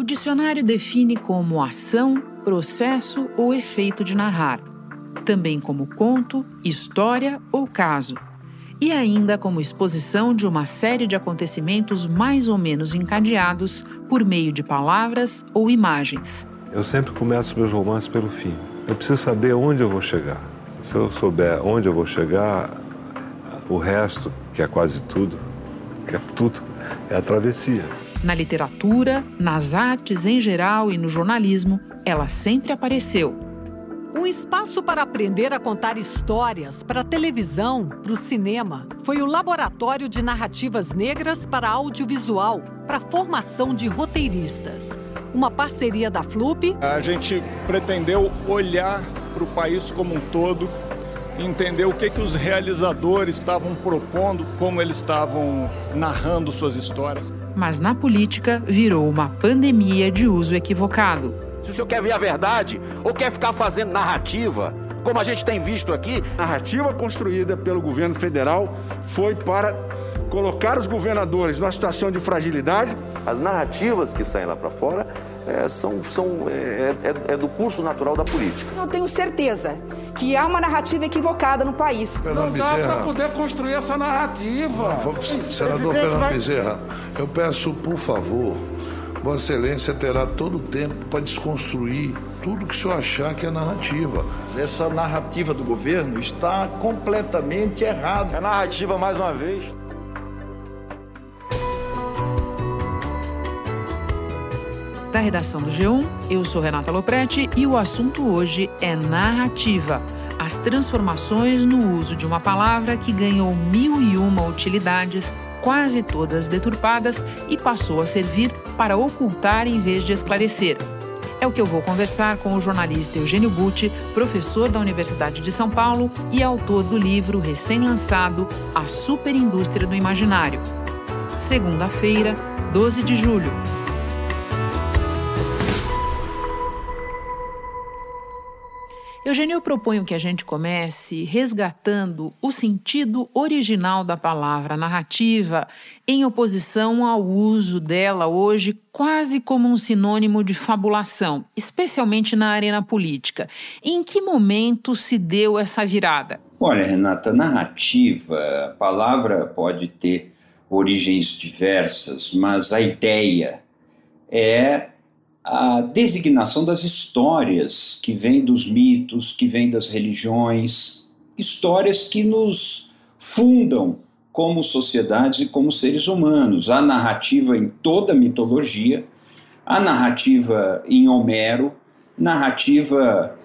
O dicionário define como ação, processo ou efeito de narrar, também como conto, história ou caso, e ainda como exposição de uma série de acontecimentos mais ou menos encadeados por meio de palavras ou imagens. Eu sempre começo meus romances pelo fim. Eu preciso saber onde eu vou chegar. Se eu souber onde eu vou chegar, o resto, que é quase tudo, que é tudo, é a travessia. Na literatura, nas artes em geral e no jornalismo, ela sempre apareceu. Um espaço para aprender a contar histórias para a televisão, para o cinema, foi o Laboratório de Narrativas Negras para Audiovisual, para a formação de roteiristas. Uma parceria da FLUP. A gente pretendeu olhar para o país como um todo entender o que, que os realizadores estavam propondo, como eles estavam narrando suas histórias. Mas na política virou uma pandemia de uso equivocado. Se o senhor quer ver a verdade ou quer ficar fazendo narrativa, como a gente tem visto aqui. A narrativa construída pelo governo federal foi para colocar os governadores numa situação de fragilidade. As narrativas que saem lá para fora é, são, são é, é, é, do curso natural da política. Eu tenho certeza que há uma narrativa equivocada no país. Fernando Não dá para poder construir essa narrativa. Não, senador Fernando vai... Bezerra, eu peço, por favor, Vossa Excelência terá todo o tempo para desconstruir tudo que o senhor achar que é narrativa. Essa narrativa do governo está completamente errada. É narrativa mais uma vez. Da redação do G1, eu sou Renata Loprete e o assunto hoje é narrativa. As transformações no uso de uma palavra que ganhou mil e uma utilidades, quase todas deturpadas, e passou a servir para ocultar em vez de esclarecer. É o que eu vou conversar com o jornalista Eugênio Butti, professor da Universidade de São Paulo e autor do livro recém-lançado A Superindústria do Imaginário. Segunda-feira, 12 de julho. Eugênio, eu proponho que a gente comece resgatando o sentido original da palavra narrativa em oposição ao uso dela hoje quase como um sinônimo de fabulação, especialmente na arena política. Em que momento se deu essa virada? Olha, Renata, narrativa, a palavra pode ter origens diversas, mas a ideia é a designação das histórias que vêm dos mitos, que vêm das religiões, histórias que nos fundam como sociedades e como seres humanos. A narrativa em toda a mitologia, a narrativa em Homero, narrativa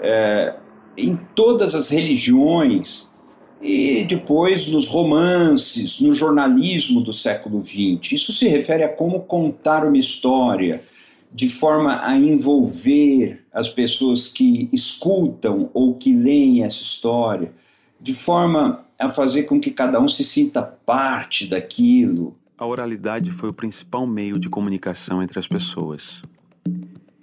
é, em todas as religiões e depois nos romances, no jornalismo do século XX. Isso se refere a como contar uma história de forma a envolver as pessoas que escutam ou que leem essa história, de forma a fazer com que cada um se sinta parte daquilo. A oralidade foi o principal meio de comunicação entre as pessoas.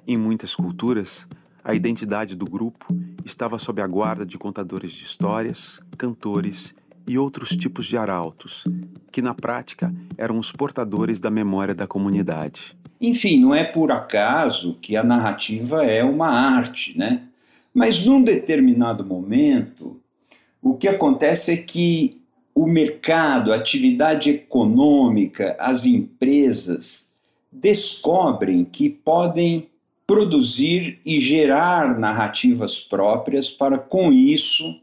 Em muitas culturas, a identidade do grupo estava sob a guarda de contadores de histórias, cantores e outros tipos de arautos, que na prática eram os portadores da memória da comunidade. Enfim, não é por acaso que a narrativa é uma arte, né? Mas num determinado momento, o que acontece é que o mercado, a atividade econômica, as empresas descobrem que podem produzir e gerar narrativas próprias para, com isso,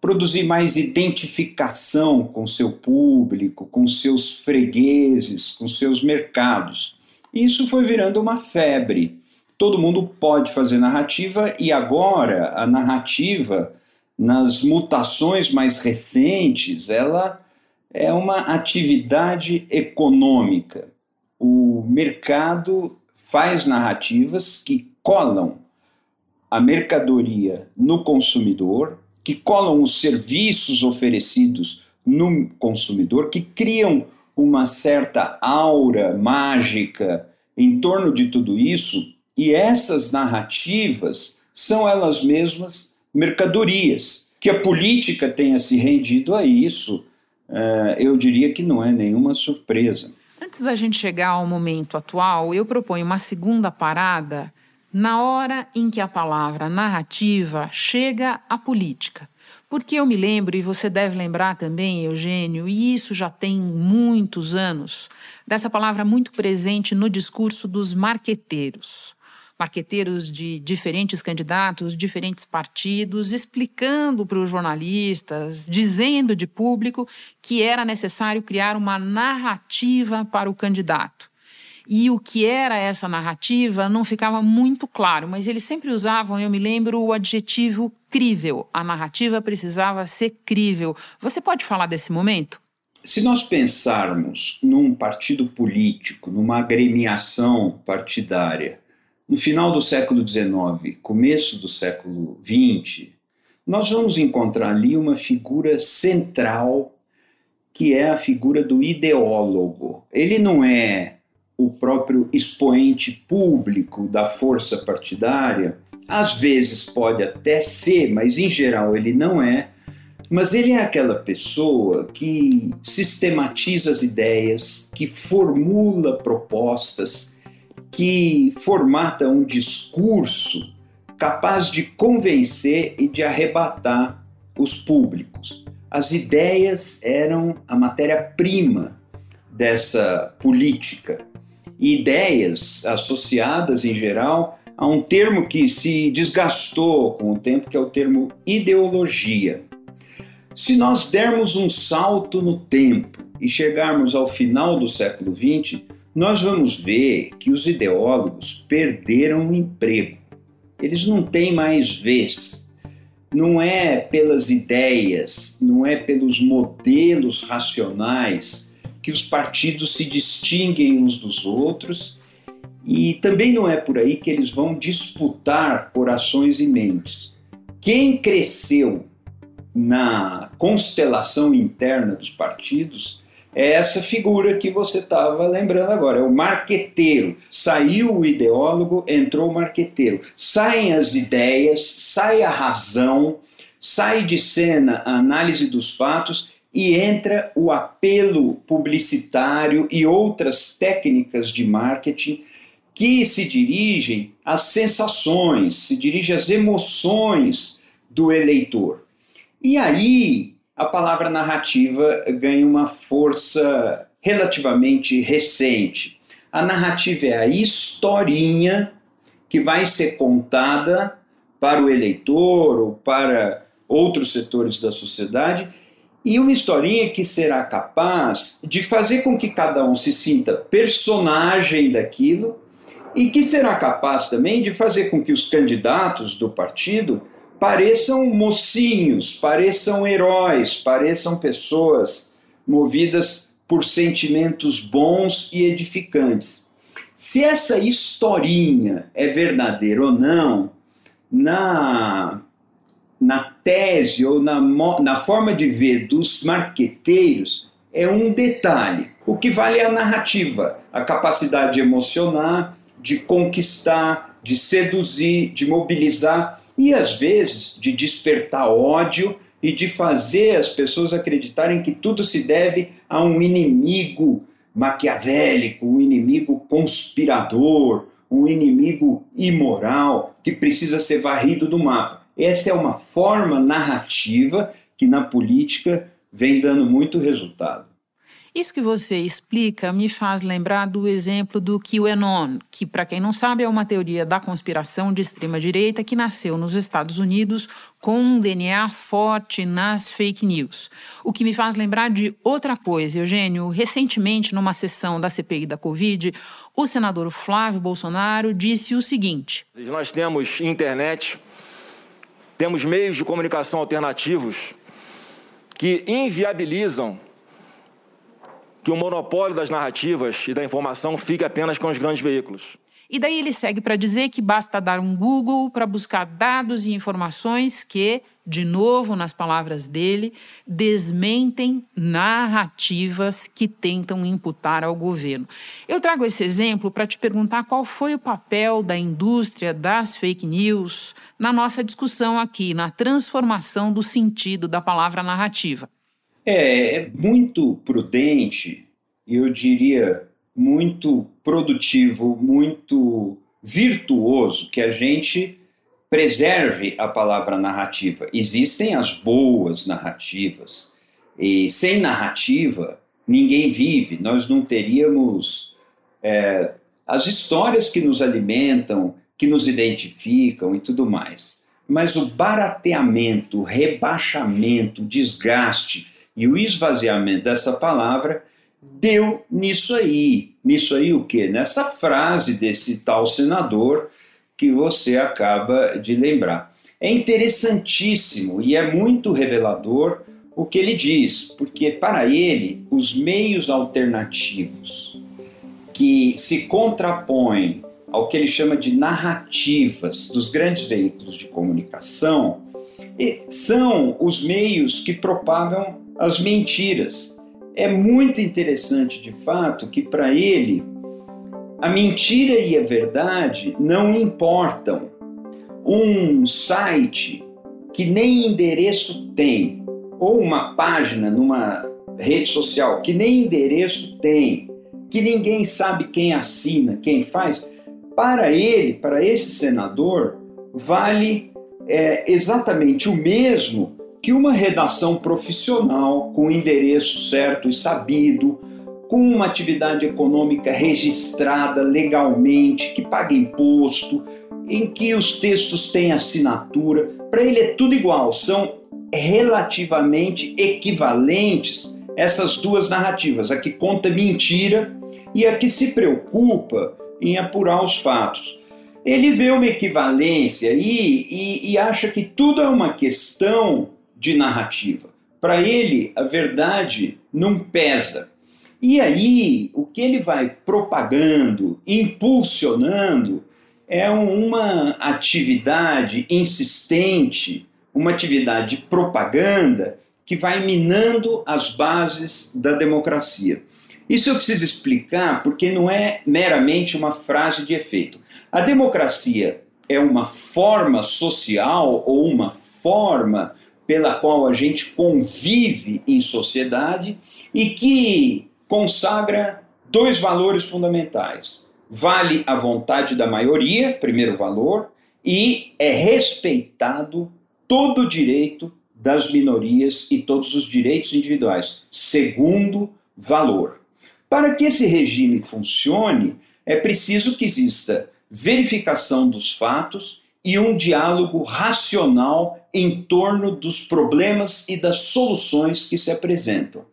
produzir mais identificação com seu público, com seus fregueses, com seus mercados. Isso foi virando uma febre. Todo mundo pode fazer narrativa e agora a narrativa, nas mutações mais recentes, ela é uma atividade econômica. O mercado faz narrativas que colam a mercadoria no consumidor, que colam os serviços oferecidos no consumidor, que criam uma certa aura mágica em torno de tudo isso, e essas narrativas são elas mesmas mercadorias. Que a política tenha se rendido a isso, eh, eu diria que não é nenhuma surpresa. Antes da gente chegar ao momento atual, eu proponho uma segunda parada na hora em que a palavra narrativa chega à política. Porque eu me lembro, e você deve lembrar também, Eugênio, e isso já tem muitos anos, dessa palavra muito presente no discurso dos marqueteiros marqueteiros de diferentes candidatos, diferentes partidos, explicando para os jornalistas, dizendo de público que era necessário criar uma narrativa para o candidato. E o que era essa narrativa não ficava muito claro, mas eles sempre usavam, eu me lembro, o adjetivo crível. A narrativa precisava ser crível. Você pode falar desse momento? Se nós pensarmos num partido político, numa agremiação partidária, no final do século XIX, começo do século XX, nós vamos encontrar ali uma figura central que é a figura do ideólogo. Ele não é o próprio expoente público da força partidária, às vezes pode até ser, mas em geral ele não é. Mas ele é aquela pessoa que sistematiza as ideias, que formula propostas, que formata um discurso capaz de convencer e de arrebatar os públicos. As ideias eram a matéria-prima dessa política. Ideias associadas, em geral, a um termo que se desgastou com o tempo, que é o termo ideologia. Se nós dermos um salto no tempo e chegarmos ao final do século XX, nós vamos ver que os ideólogos perderam o emprego. Eles não têm mais vez. Não é pelas ideias, não é pelos modelos racionais que os partidos se distinguem uns dos outros e também não é por aí que eles vão disputar corações e mentes. Quem cresceu na constelação interna dos partidos é essa figura que você estava lembrando agora, é o marqueteiro. Saiu o ideólogo, entrou o marqueteiro. Saem as ideias, sai a razão, sai de cena a análise dos fatos e entra o apelo publicitário e outras técnicas de marketing que se dirigem às sensações, se dirigem às emoções do eleitor. E aí a palavra narrativa ganha uma força relativamente recente. A narrativa é a historinha que vai ser contada para o eleitor ou para outros setores da sociedade e uma historinha que será capaz de fazer com que cada um se sinta personagem daquilo e que será capaz também de fazer com que os candidatos do partido pareçam mocinhos, pareçam heróis, pareçam pessoas movidas por sentimentos bons e edificantes. Se essa historinha é verdadeira ou não, na, na tese ou na, na forma de ver dos marqueteiros, é um detalhe. O que vale é a narrativa, a capacidade de emocionar, de conquistar, de seduzir, de mobilizar e às vezes de despertar ódio e de fazer as pessoas acreditarem que tudo se deve a um inimigo maquiavélico, um inimigo conspirador, um inimigo imoral que precisa ser varrido do mapa. Essa é uma forma narrativa que na política vem dando muito resultado. Isso que você explica me faz lembrar do exemplo do QAnon, que, para quem não sabe, é uma teoria da conspiração de extrema-direita que nasceu nos Estados Unidos com um DNA forte nas fake news. O que me faz lembrar de outra coisa, Eugênio. Recentemente, numa sessão da CPI da Covid, o senador Flávio Bolsonaro disse o seguinte: Nós temos internet, temos meios de comunicação alternativos que inviabilizam que o monopólio das narrativas e da informação fique apenas com os grandes veículos. E daí ele segue para dizer que basta dar um Google para buscar dados e informações que, de novo nas palavras dele, desmentem narrativas que tentam imputar ao governo. Eu trago esse exemplo para te perguntar qual foi o papel da indústria das fake news na nossa discussão aqui, na transformação do sentido da palavra narrativa. É, é muito prudente, eu diria muito produtivo, muito virtuoso que a gente preserve a palavra narrativa. Existem as boas narrativas, e sem narrativa ninguém vive. Nós não teríamos é, as histórias que nos alimentam, que nos identificam e tudo mais. Mas o barateamento, o rebaixamento, o desgaste e o esvaziamento dessa palavra deu nisso aí. Nisso aí o quê? Nessa frase desse tal senador que você acaba de lembrar. É interessantíssimo e é muito revelador o que ele diz, porque para ele os meios alternativos que se contrapõem ao que ele chama de narrativas dos grandes veículos de comunicação são os meios que propagam as mentiras. É muito interessante, de fato, que para ele a mentira e a verdade não importam. Um site que nem endereço tem, ou uma página numa rede social que nem endereço tem, que ninguém sabe quem assina, quem faz, para ele, para esse senador, vale é, exatamente o mesmo que uma redação profissional com endereço certo e sabido, com uma atividade econômica registrada legalmente, que paga imposto, em que os textos têm assinatura, para ele é tudo igual, são relativamente equivalentes essas duas narrativas, a que conta mentira e a que se preocupa em apurar os fatos. Ele vê uma equivalência e, e, e acha que tudo é uma questão de narrativa. Para ele, a verdade não pesa. E aí, o que ele vai propagando, impulsionando, é uma atividade insistente, uma atividade de propaganda que vai minando as bases da democracia. Isso eu preciso explicar porque não é meramente uma frase de efeito. A democracia é uma forma social ou uma forma pela qual a gente convive em sociedade e que consagra dois valores fundamentais. Vale a vontade da maioria, primeiro valor, e é respeitado todo o direito das minorias e todos os direitos individuais, segundo valor. Para que esse regime funcione, é preciso que exista verificação dos fatos e um diálogo racional em torno dos problemas e das soluções que se apresentam.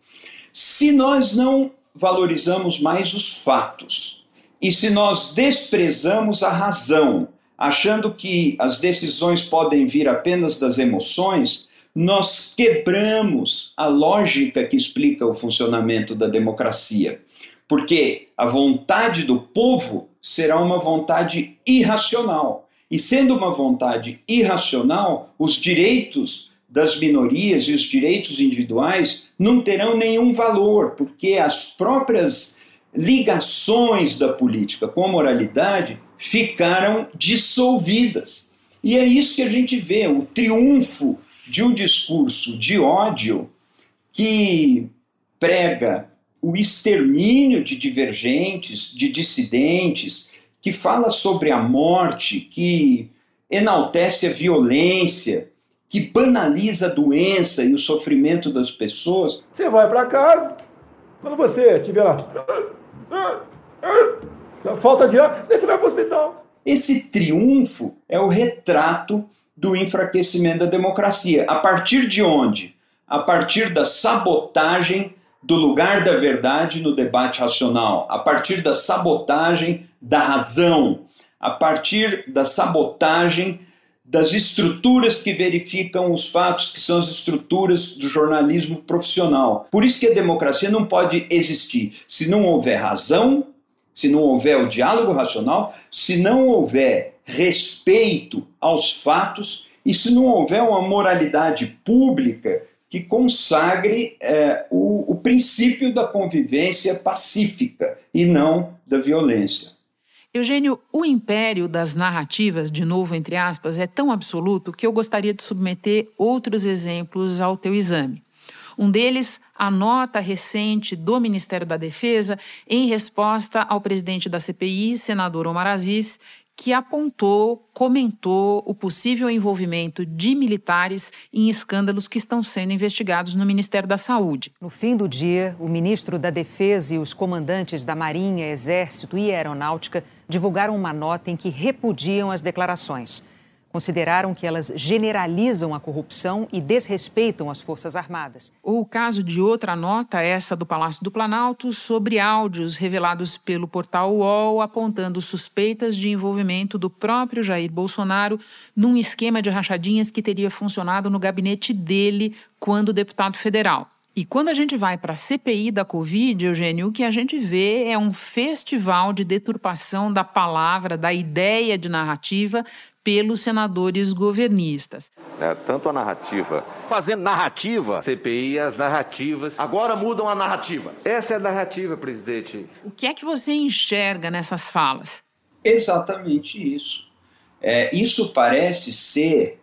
Se nós não valorizamos mais os fatos e se nós desprezamos a razão, achando que as decisões podem vir apenas das emoções, nós quebramos a lógica que explica o funcionamento da democracia. Porque a vontade do povo será uma vontade irracional. E sendo uma vontade irracional, os direitos das minorias e os direitos individuais não terão nenhum valor, porque as próprias ligações da política com a moralidade ficaram dissolvidas. E é isso que a gente vê, o triunfo de um discurso de ódio que prega o extermínio de divergentes, de dissidentes, que fala sobre a morte, que enaltece a violência, que banaliza a doença e o sofrimento das pessoas. Você vai para casa, quando você tiver falta de ar, você vai para o hospital. Esse triunfo é o retrato do enfraquecimento da democracia. A partir de onde? A partir da sabotagem do lugar da verdade no debate racional, a partir da sabotagem da razão, a partir da sabotagem das estruturas que verificam os fatos, que são as estruturas do jornalismo profissional. Por isso que a democracia não pode existir se não houver razão, se não houver o diálogo racional, se não houver respeito aos fatos e se não houver uma moralidade pública que consagre é, o, o princípio da convivência pacífica e não da violência. Eugênio, o império das narrativas, de novo entre aspas, é tão absoluto que eu gostaria de submeter outros exemplos ao teu exame. Um deles, a nota recente do Ministério da Defesa em resposta ao presidente da CPI, senador Omar Aziz, que apontou, comentou o possível envolvimento de militares em escândalos que estão sendo investigados no Ministério da Saúde. No fim do dia, o ministro da Defesa e os comandantes da Marinha, Exército e Aeronáutica divulgaram uma nota em que repudiam as declarações consideraram que elas generalizam a corrupção e desrespeitam as Forças Armadas. O caso de outra nota, essa do Palácio do Planalto, sobre áudios revelados pelo portal UOL apontando suspeitas de envolvimento do próprio Jair Bolsonaro num esquema de rachadinhas que teria funcionado no gabinete dele quando deputado federal. E quando a gente vai para a CPI da Covid, Eugênio, o que a gente vê é um festival de deturpação da palavra, da ideia de narrativa pelos senadores governistas. É, tanto a narrativa. Fazendo narrativa. CPI, as narrativas. Agora mudam a narrativa. Essa é a narrativa, presidente. O que é que você enxerga nessas falas? Exatamente isso. É, isso parece ser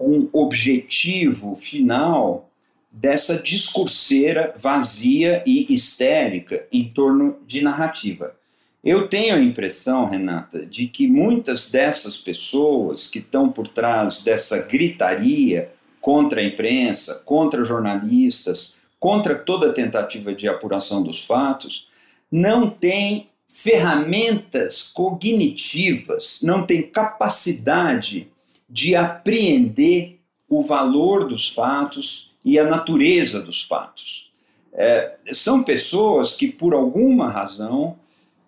um objetivo final dessa discurseira vazia e histérica em torno de narrativa. Eu tenho a impressão, Renata, de que muitas dessas pessoas que estão por trás dessa gritaria contra a imprensa, contra jornalistas, contra toda tentativa de apuração dos fatos, não têm ferramentas cognitivas, não têm capacidade de apreender o valor dos fatos e a natureza dos fatos. É, são pessoas que, por alguma razão,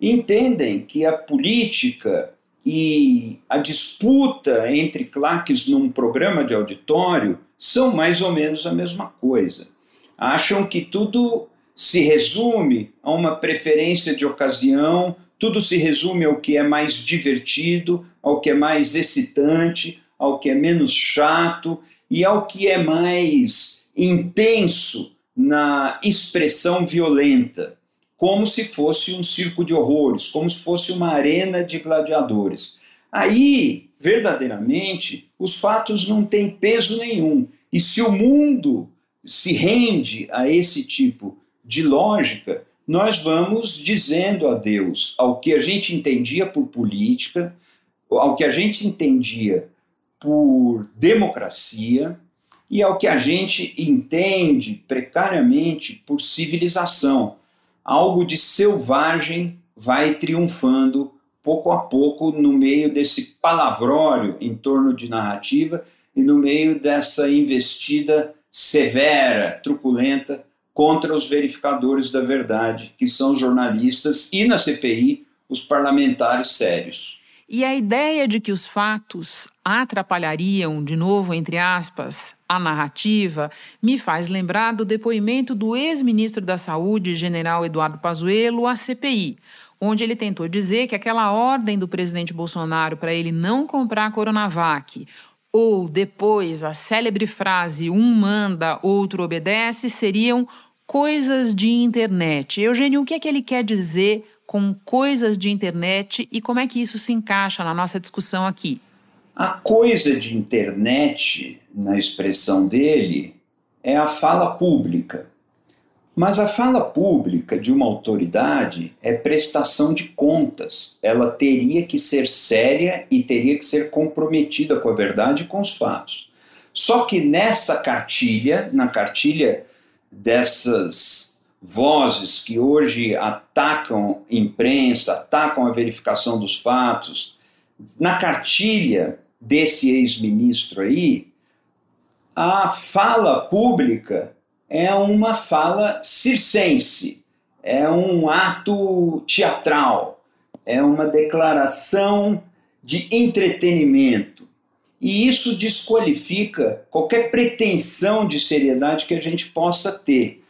entendem que a política e a disputa entre claques num programa de auditório são mais ou menos a mesma coisa. Acham que tudo se resume a uma preferência de ocasião, tudo se resume ao que é mais divertido, ao que é mais excitante, ao que é menos chato e ao que é mais intenso na expressão violenta, como se fosse um circo de horrores, como se fosse uma arena de gladiadores. Aí, verdadeiramente, os fatos não têm peso nenhum. E se o mundo se rende a esse tipo de lógica, nós vamos dizendo adeus ao que a gente entendia por política, ao que a gente entendia por democracia, e ao que a gente entende precariamente por civilização. Algo de selvagem vai triunfando pouco a pouco no meio desse palavrório em torno de narrativa e no meio dessa investida severa, truculenta contra os verificadores da verdade, que são jornalistas e na CPI os parlamentares sérios. E a ideia de que os fatos atrapalhariam, de novo, entre aspas, a narrativa, me faz lembrar do depoimento do ex-ministro da Saúde, general Eduardo Pazuello, à CPI, onde ele tentou dizer que aquela ordem do presidente Bolsonaro para ele não comprar a Coronavac, ou depois a célebre frase um manda, outro obedece, seriam coisas de internet. Eugênio, o que é que ele quer dizer com coisas de internet e como é que isso se encaixa na nossa discussão aqui? A coisa de internet, na expressão dele, é a fala pública. Mas a fala pública de uma autoridade é prestação de contas. Ela teria que ser séria e teria que ser comprometida com a verdade e com os fatos. Só que nessa cartilha, na cartilha dessas vozes que hoje atacam imprensa, atacam a verificação dos fatos, na cartilha desse ex-ministro aí, a fala pública é uma fala circense, é um ato teatral, é uma declaração de entretenimento. E isso desqualifica qualquer pretensão de seriedade que a gente possa ter.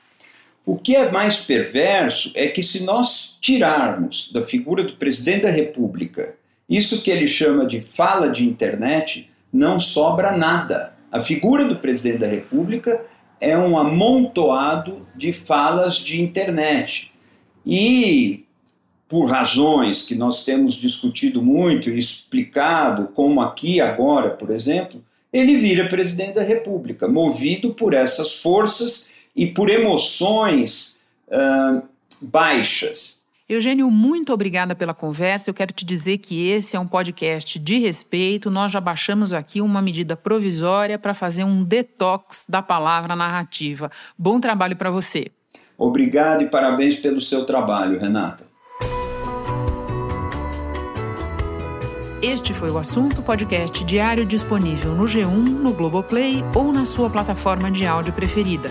O que é mais perverso é que, se nós tirarmos da figura do presidente da República isso que ele chama de fala de internet, não sobra nada. A figura do presidente da República é um amontoado de falas de internet. E, por razões que nós temos discutido muito e explicado, como aqui agora, por exemplo, ele vira presidente da República, movido por essas forças e por emoções uh, baixas. Eugênio, muito obrigada pela conversa. Eu quero te dizer que esse é um podcast de respeito. Nós já baixamos aqui uma medida provisória para fazer um detox da palavra narrativa. Bom trabalho para você. Obrigado e parabéns pelo seu trabalho, Renata. Este foi o assunto podcast diário disponível no G1, no Globoplay ou na sua plataforma de áudio preferida.